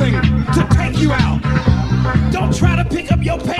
something to take you out. Don't try to pick up your pace.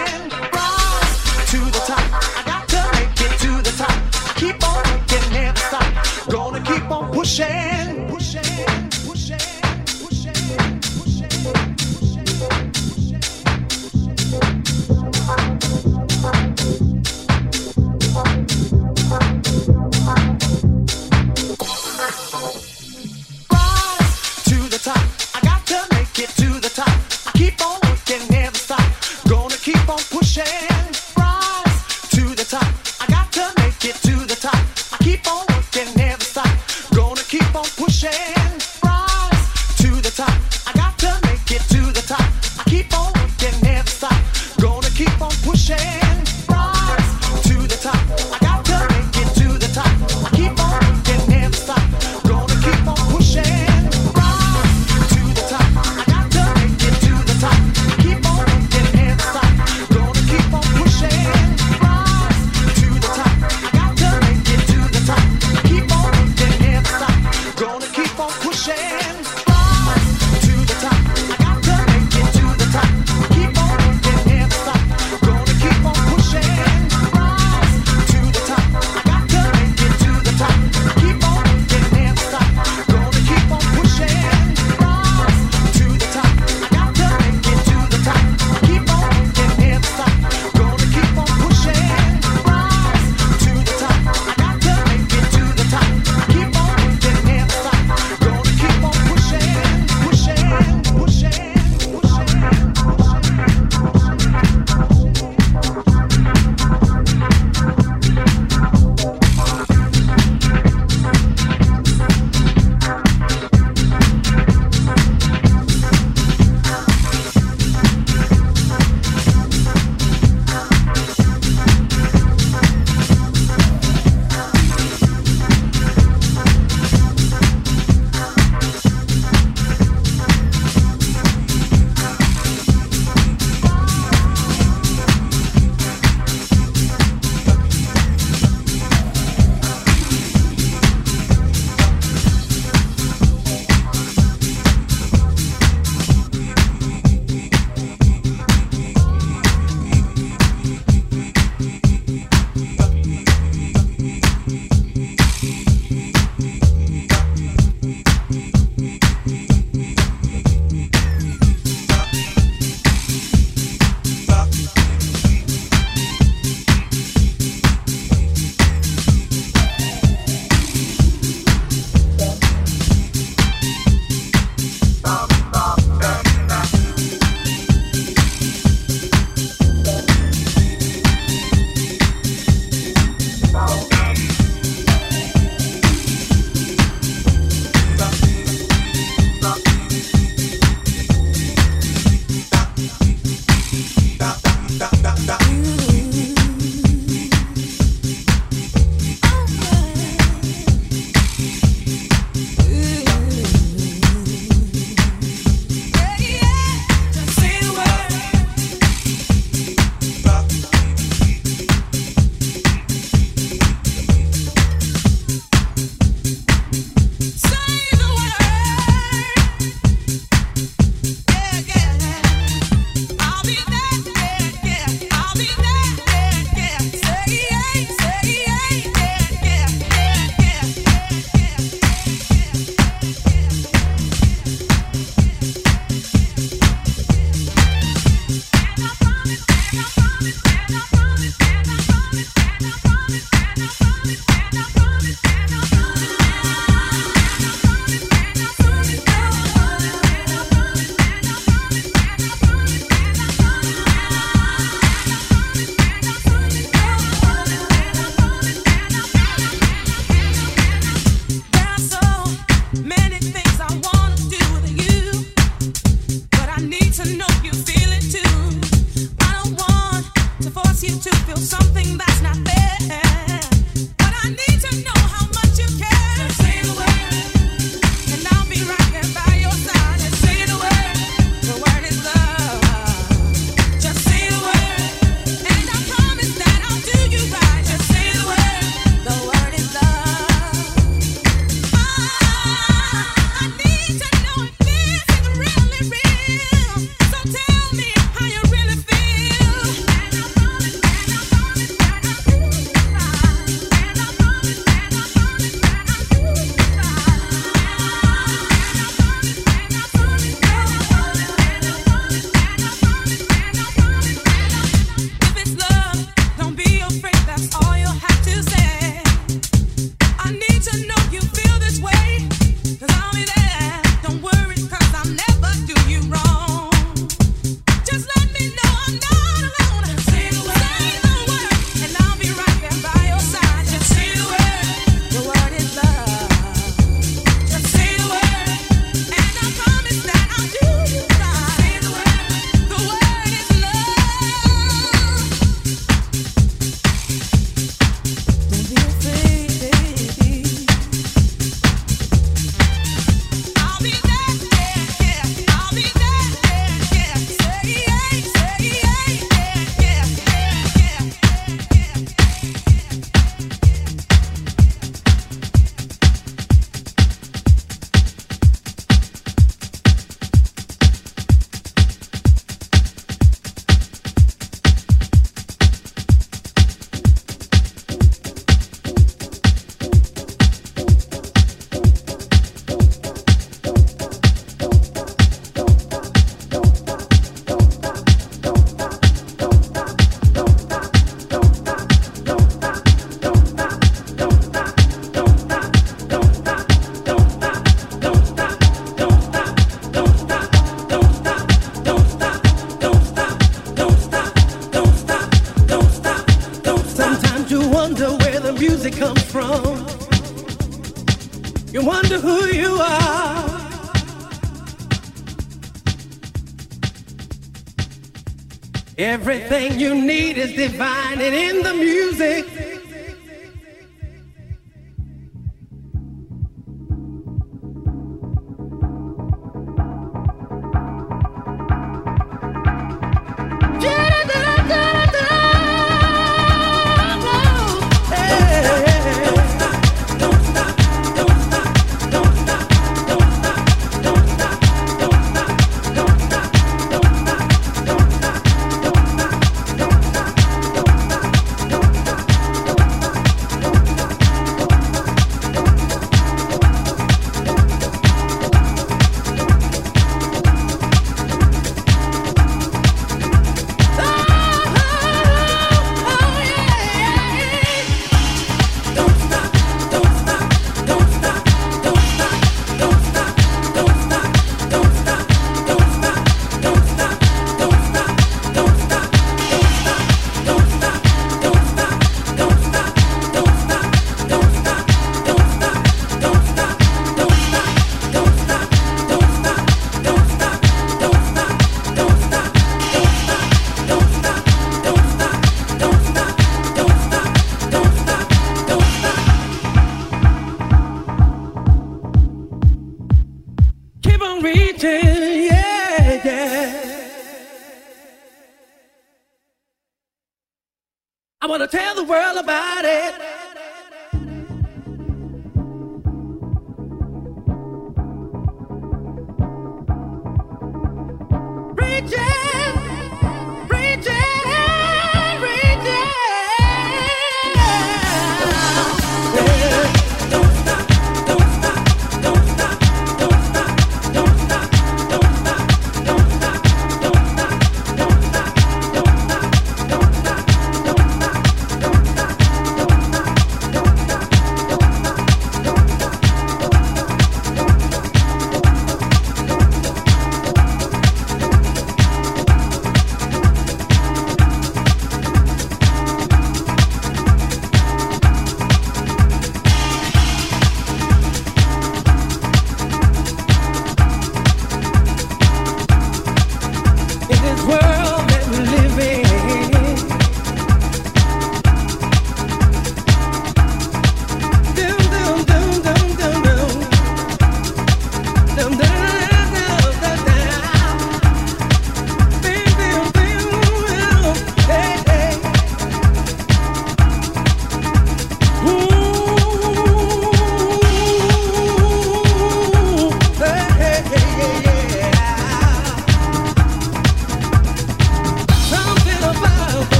de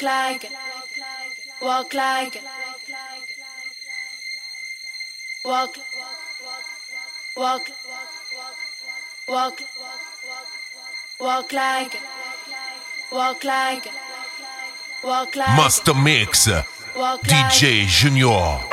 Walk like. Walk like it. Walk. Walk. Walk. Walk like. Walk like. Walk like Master Mix. DJ Junior.